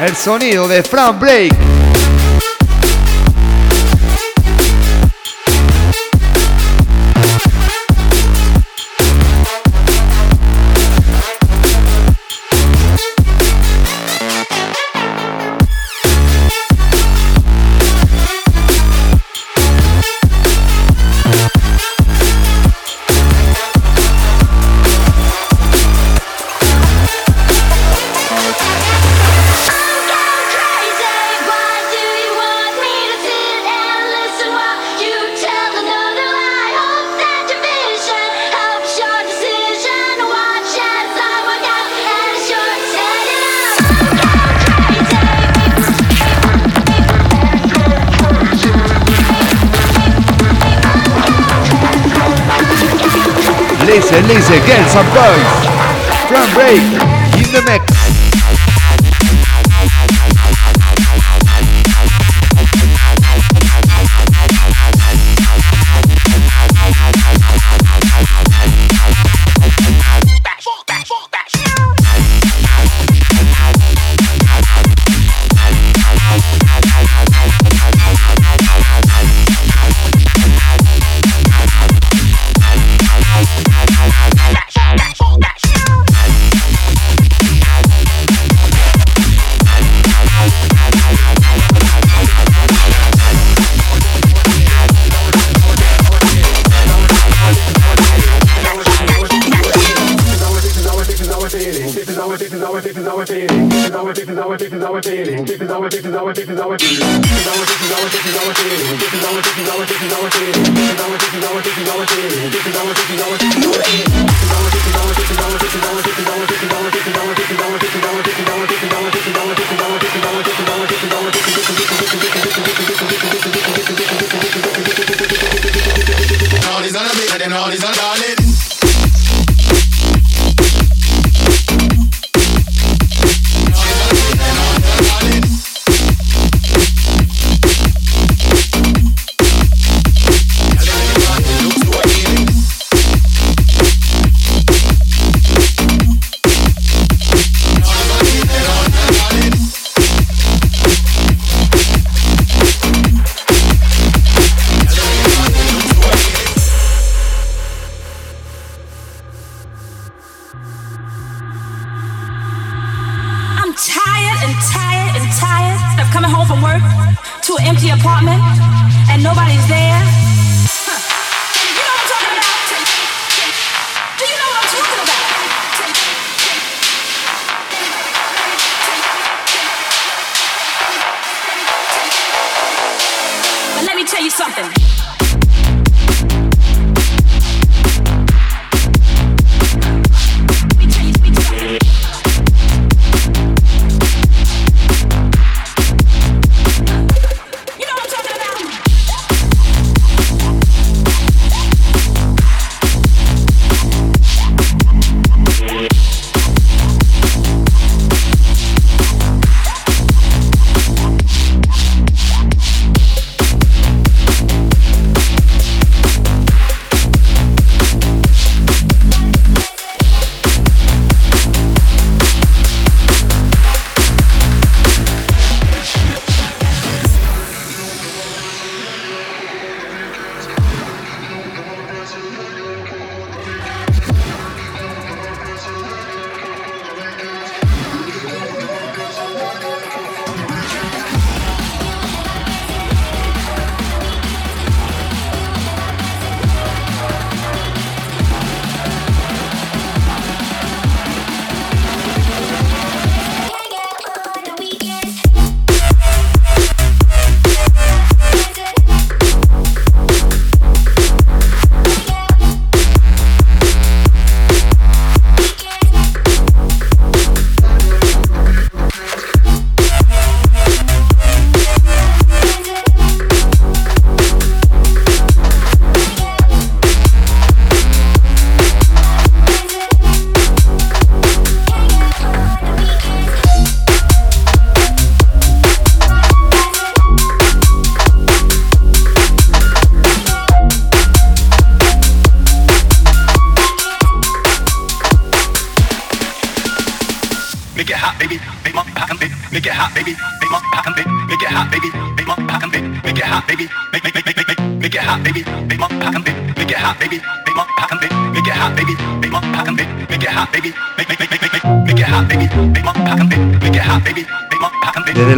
El sonido de Frank Blake. our, this is our.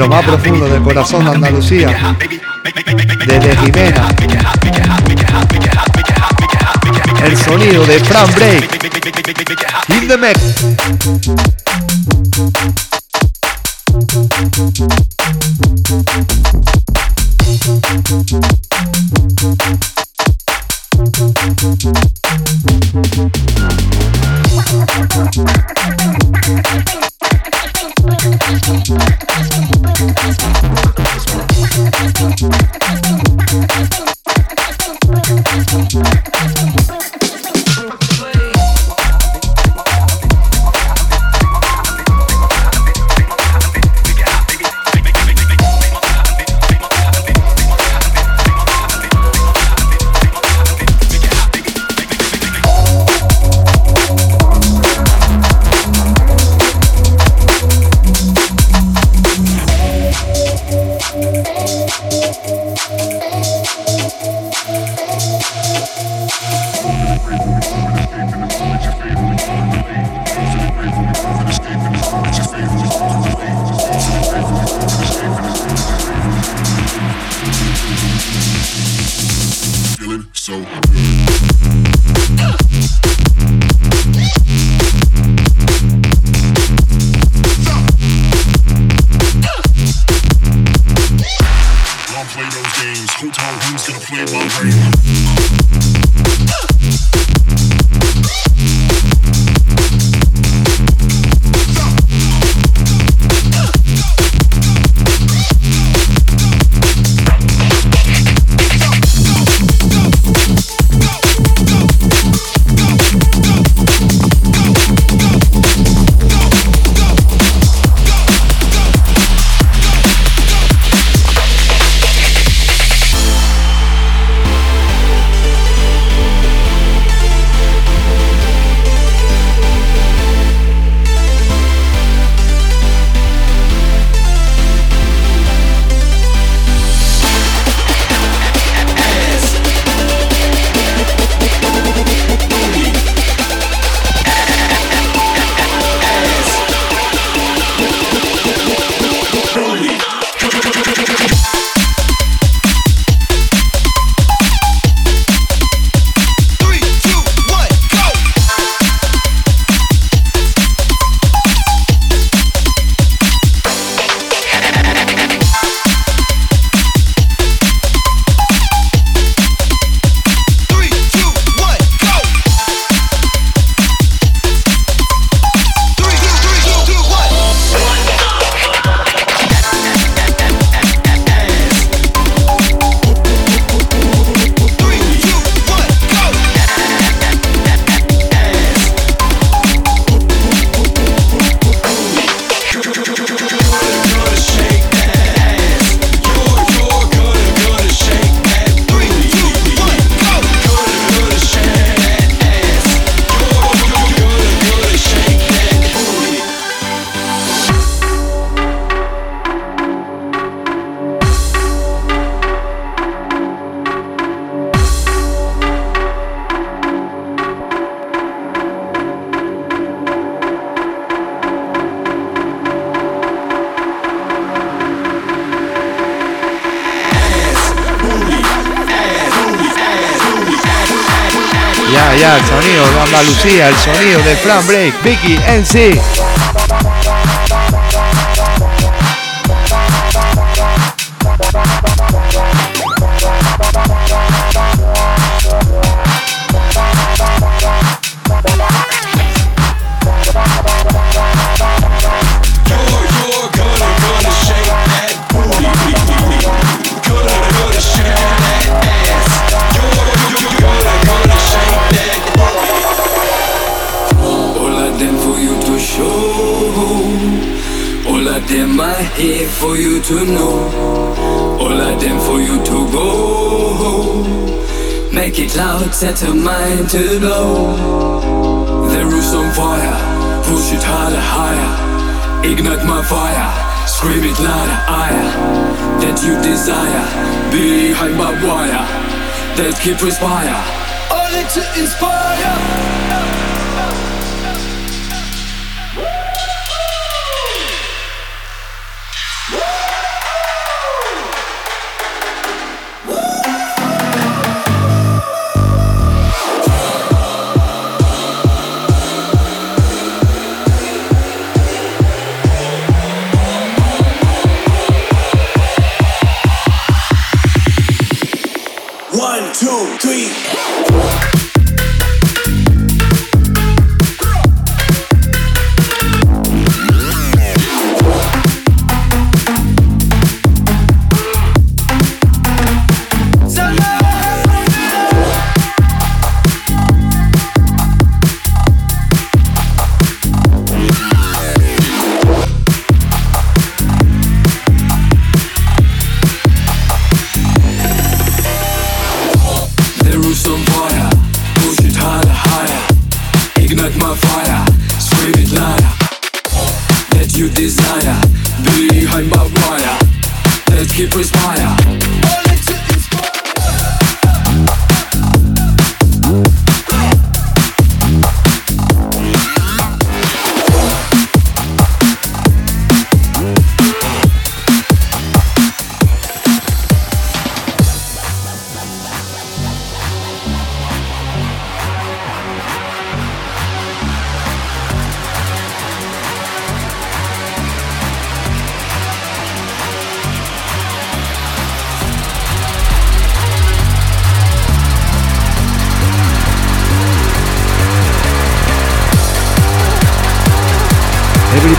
Lo más profundo del corazón de Andalucía, desde Jimena, el sonido de Fran Break in the mix. El sonido de Fran Break, Vicky NC. To know, all I them for you to go. Make it loud, set a mind to blow. The roof's on fire, push it harder, higher. Ignite my fire, scream it louder, higher. That you desire, behind my wire. That keep respire, only to inspire.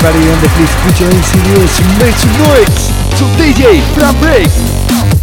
Everybody on the please put your hands in the air make some noise to DJ Fran Break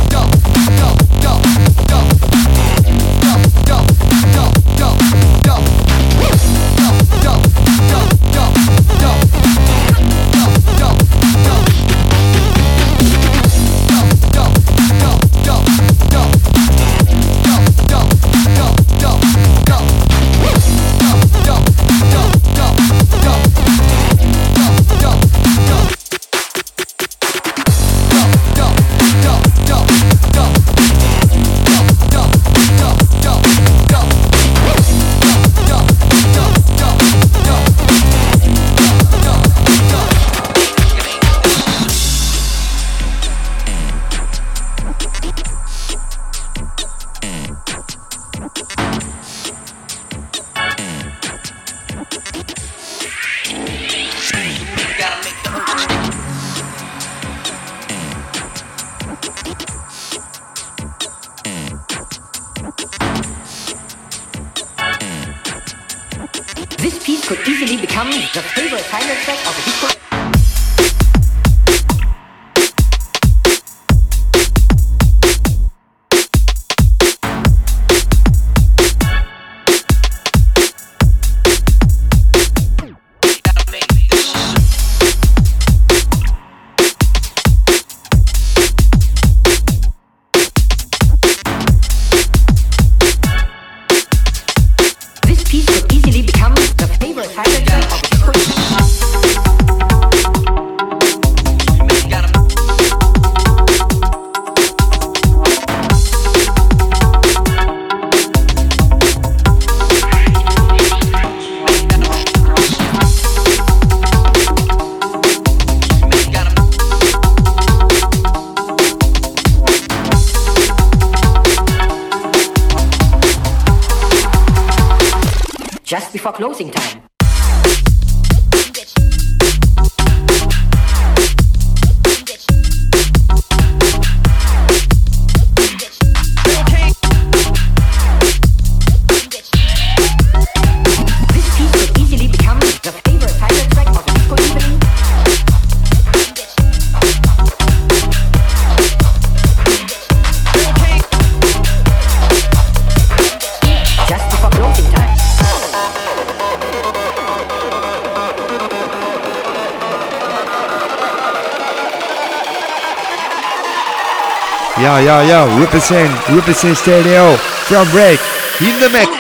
Yo, yo, yo, represent, represent stereo. Fran Break. In the mix.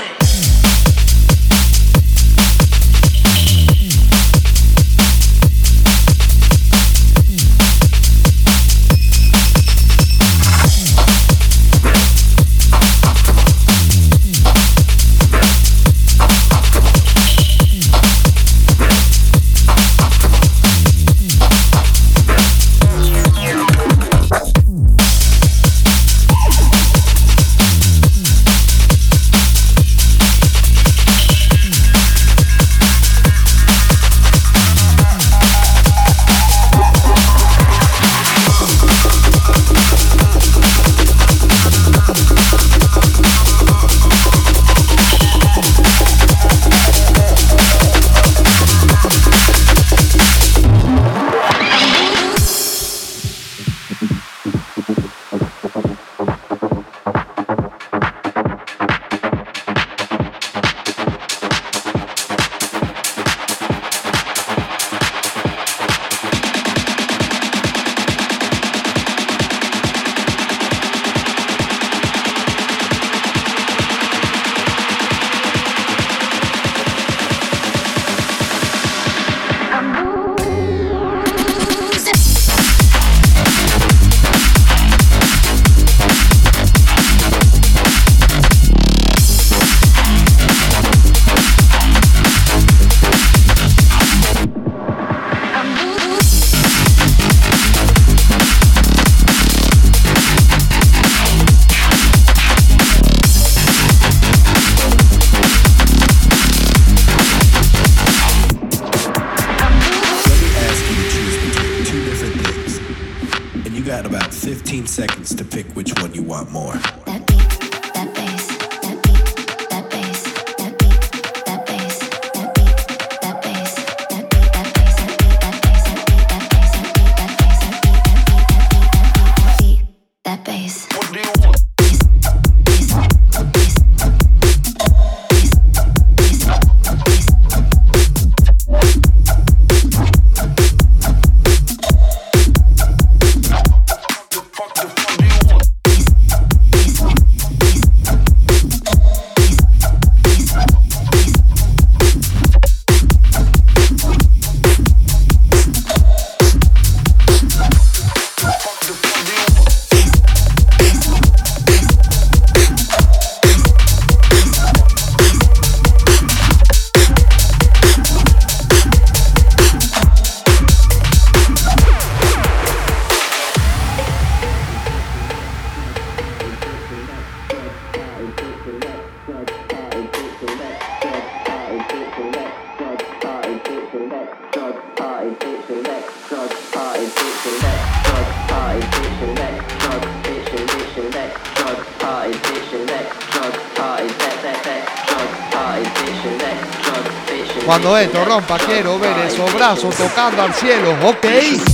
tocando al cielo, ¿ok?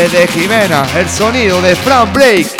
desde Jimena, el sonido de Frank Blake.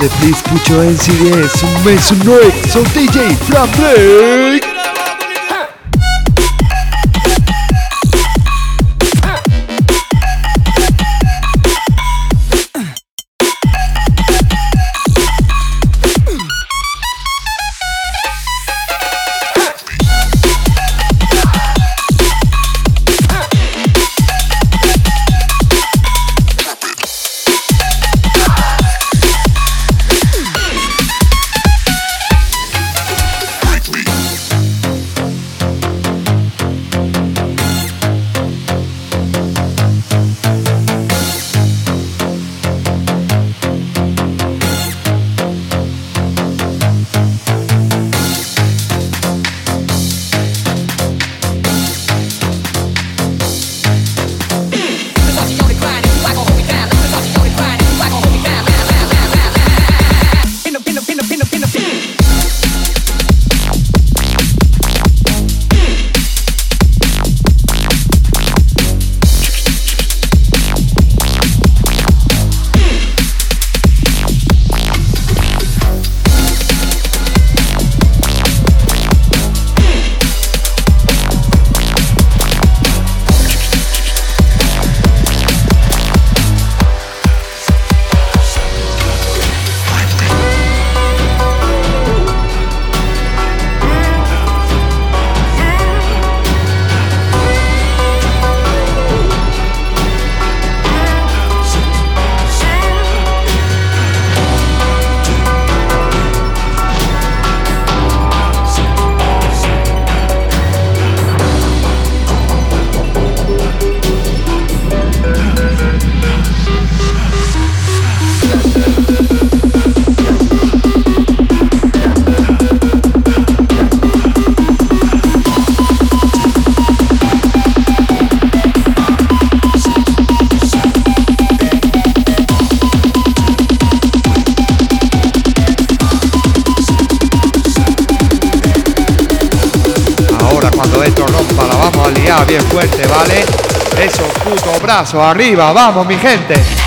de Please Pucho NCDS, un mes, un son DJ Fran Blake. Brazos arriba, vamos mi gente.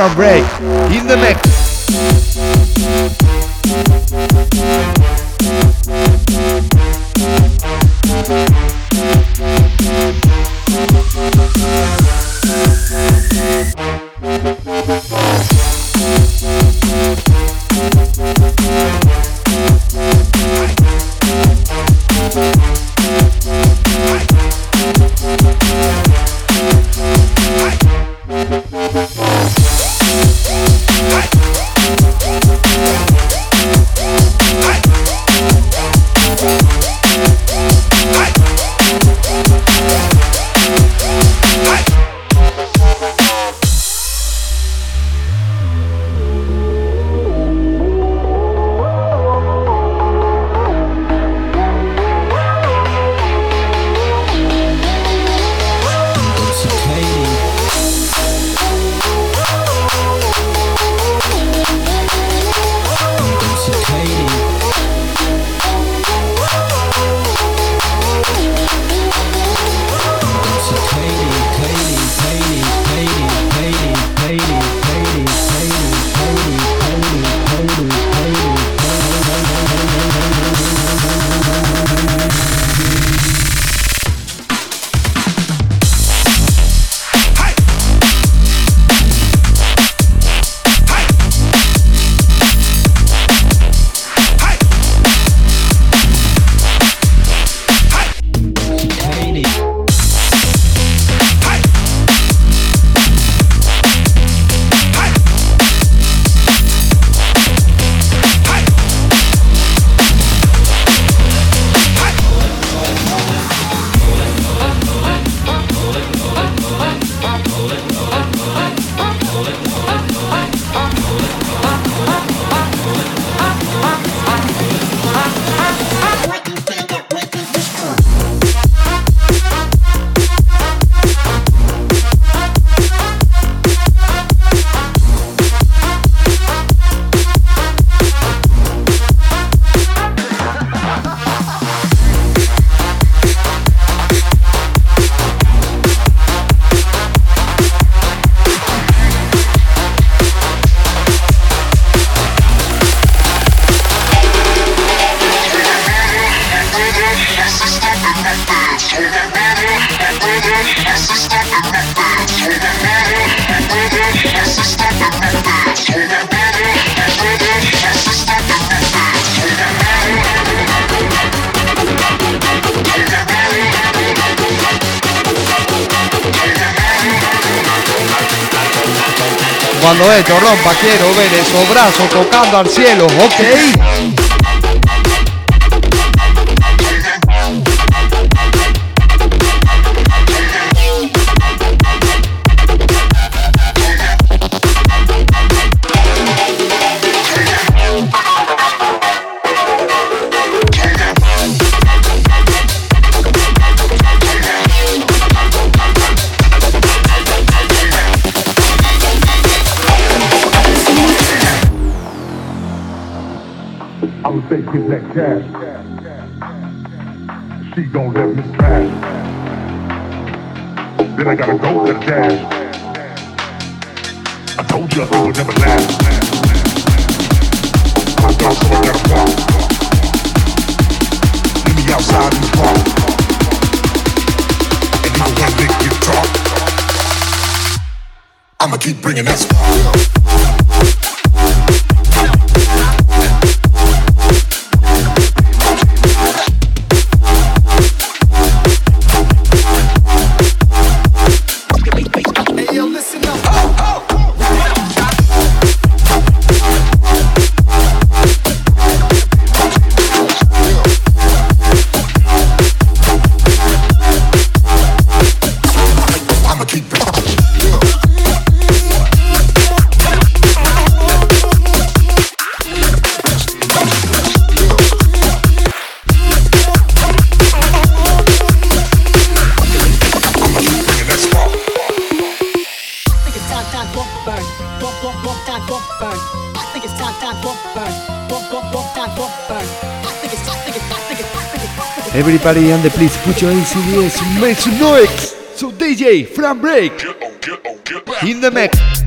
From break in the mix. Cuando esto rompa, quiero ver esos brazos tocando al cielo, ¿ok? Get that cash. She gon' let me smash. Then I gotta go to the dash. I told you it would never last. I thought someone gotta walk. Meet me outside in the. And even when they get talk, I'ma keep bringing that spark. Time, time for burn. Walk, walk, walk, time for burn. I think it's time, time for burn. Walk, walk, walk, time for burn. I think it's, I think it's, I think it's, I think it's, I think it's. Everybody and please put your ACDs, make some noise. So DJ, Fran Break, in the mix.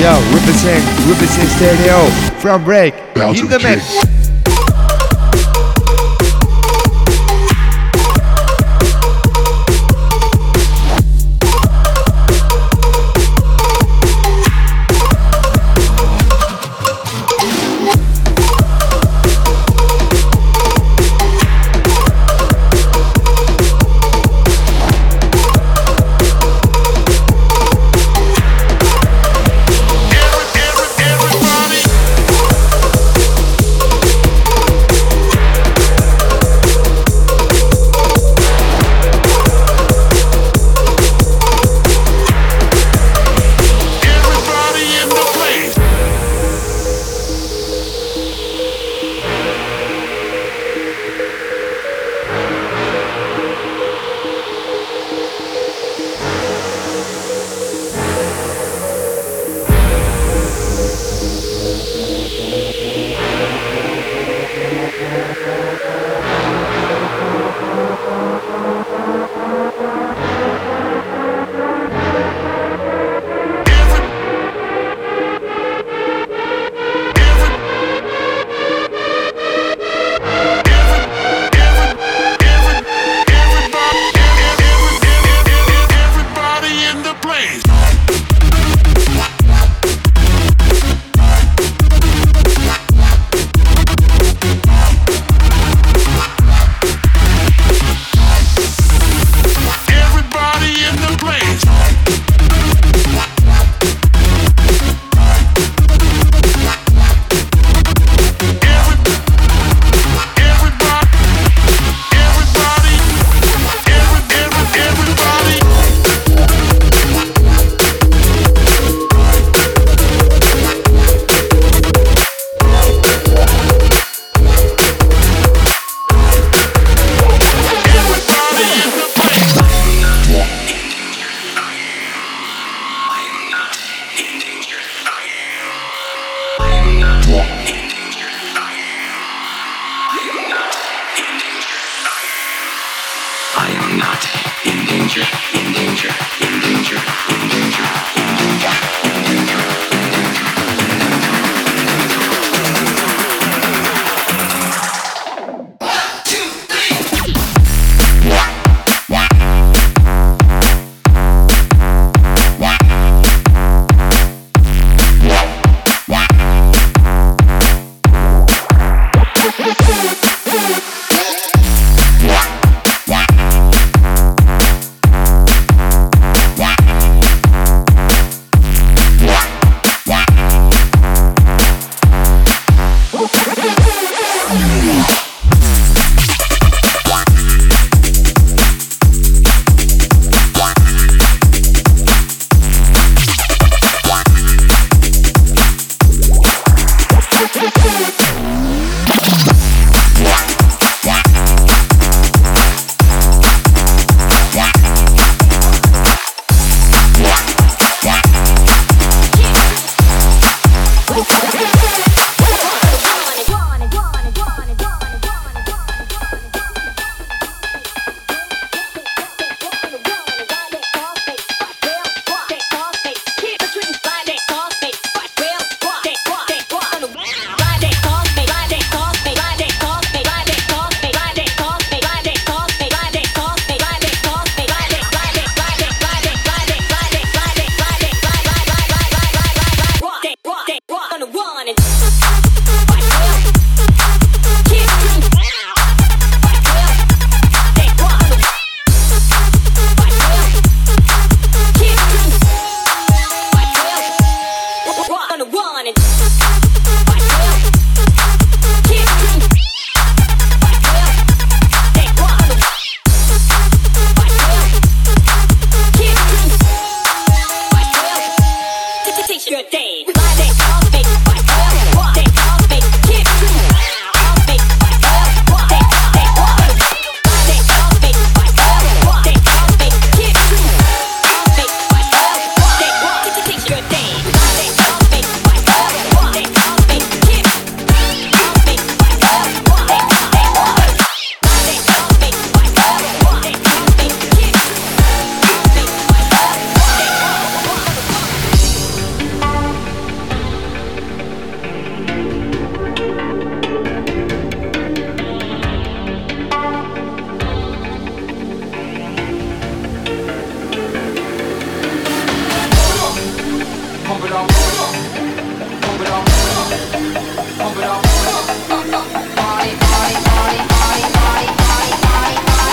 Yeah. Represent, represent stereo. Fran Break. In the mix.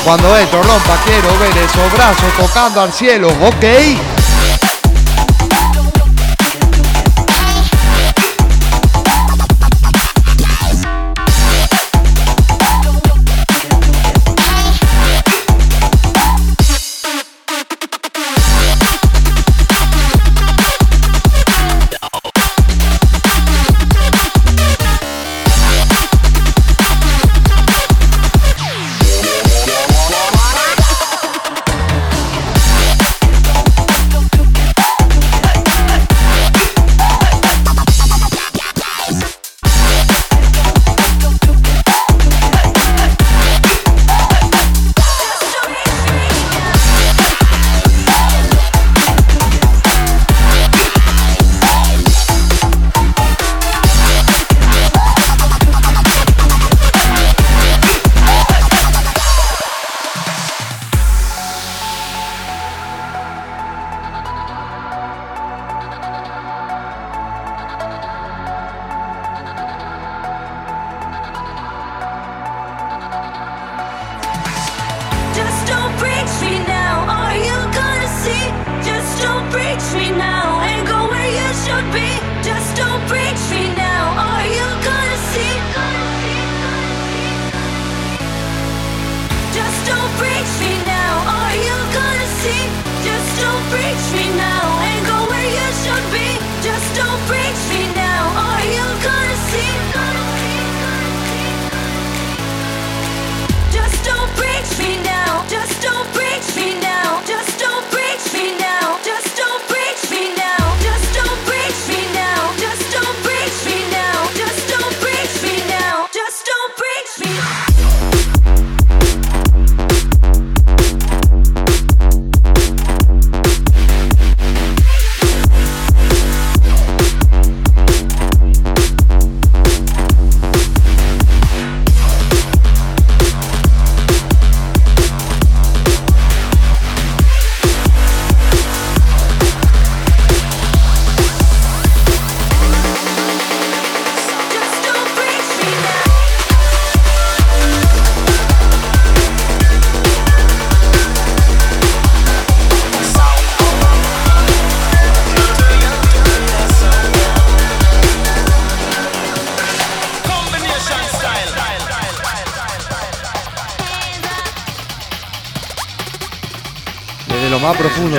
Cuando entro rompa quiero ver esos brazos tocando al cielo, ok.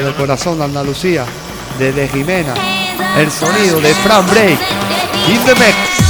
del corazón de Andalucía, desde Jimena, el sonido de Fran Break, in the mix.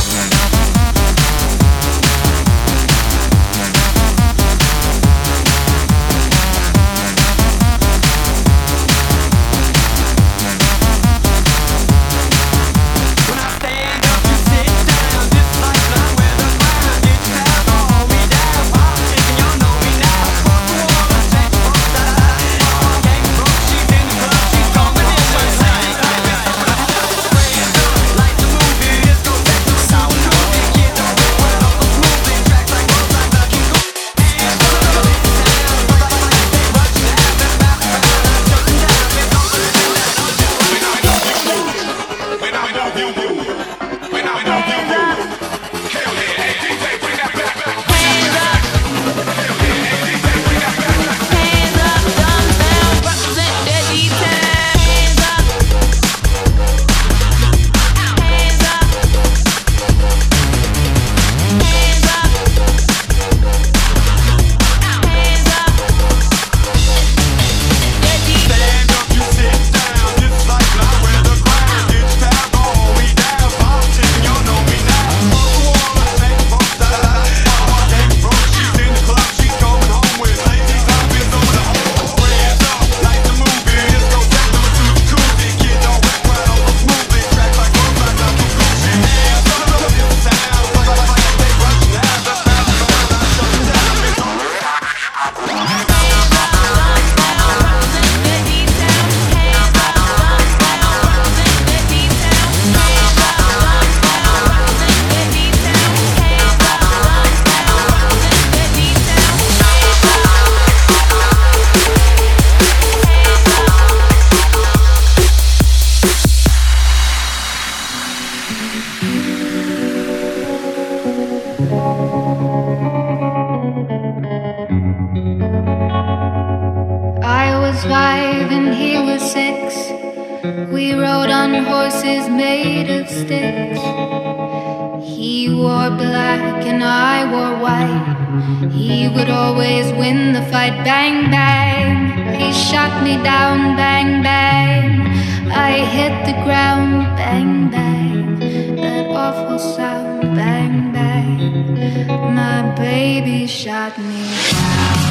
He shot me down. Bang, bang. I hit the ground. Bang, bang. That awful sound. Bang, bang. My baby shot me down.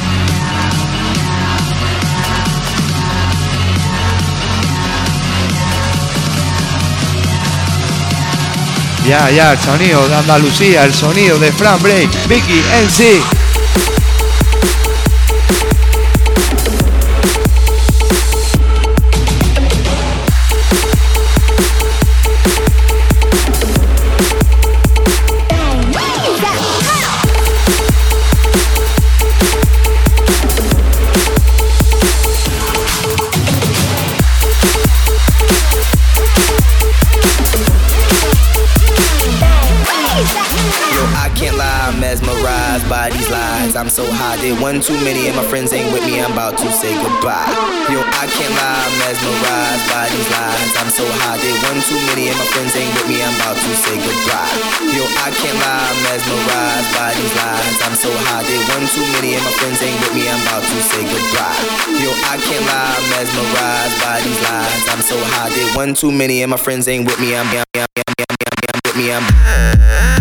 Ya, ya, el sonido de Andalucía, el sonido de Fran Break, Vicky, NC. Did one too many, and my friends ain't with me. I'm about to say goodbye. Yo, I can't lie, I'm mesmerized by these lies. I'm so high, did one too many, and my friends ain't with me. I'm about to say goodbye. Yo, I can't lie, I'm mesmerized by these lies. I'm so high, did one too many, and my friends ain't with me. I'm about to say goodbye. Yo, I can't lie, I'm mesmerized by these lies. I'm so high, did one too many, and my friends ain't with me. I'm, I'm, I'm, I'm, I'm, I'm, I'm with me. I'm.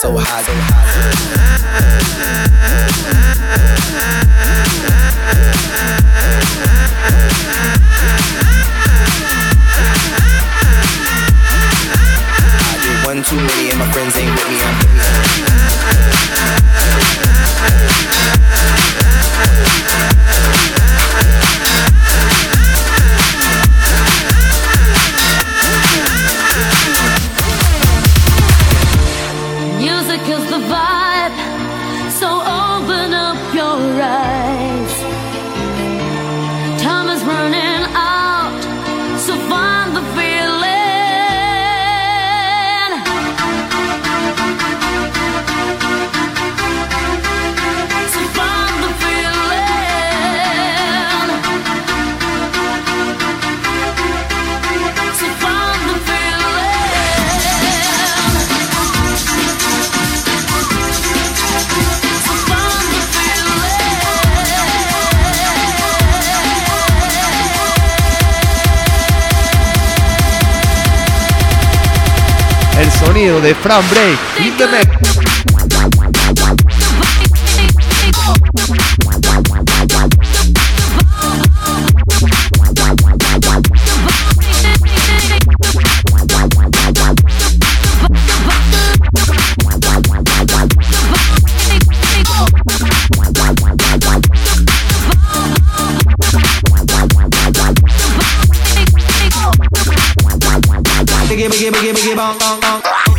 So high, so high. De Fran Break, in the mix. Biggie, biggie, biggie, biggie, bong, bong, bong.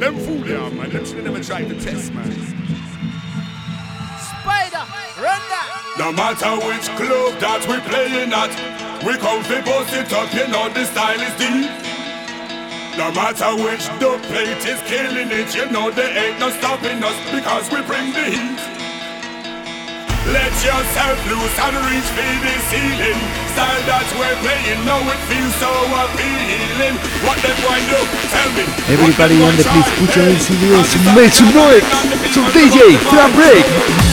Them fool they man. Them should never try to test, man. Spider, run that. No matter which club that we playing at, we come to bust it up, you know the style is deep. No matter which the plate is killing it, you know there ain't no stopping us because we bring the heat. Let yourself loose and reach for the ceiling. Style that we're playing, now it feels so appealing. What them going do? Tell me. Everybody on the please put your hands in the air and make some noise. So DJ, Fran Break.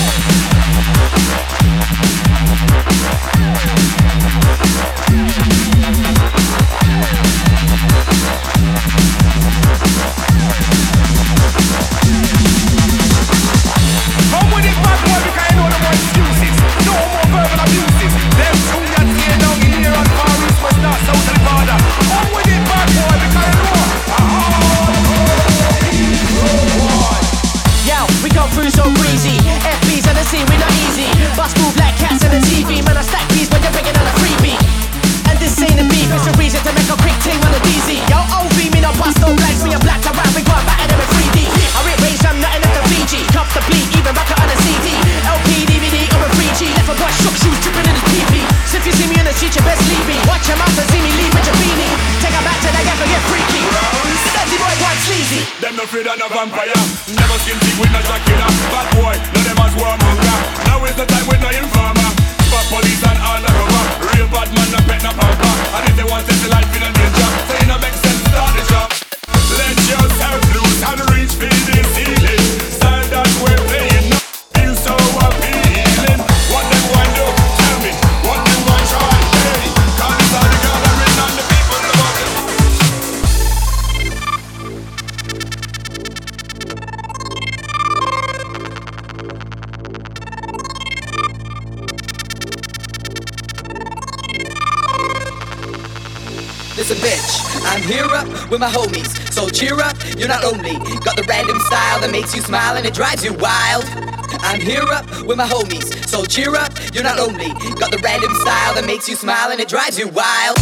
with my homies. So cheer up, you're not lonely. Got the random style that makes you smile and it drives you wild. I'm here up with my homies. So cheer up, you're not lonely. Got the random style that makes you smile and it drives you wild.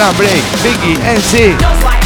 Fran Break, Vicky, NC.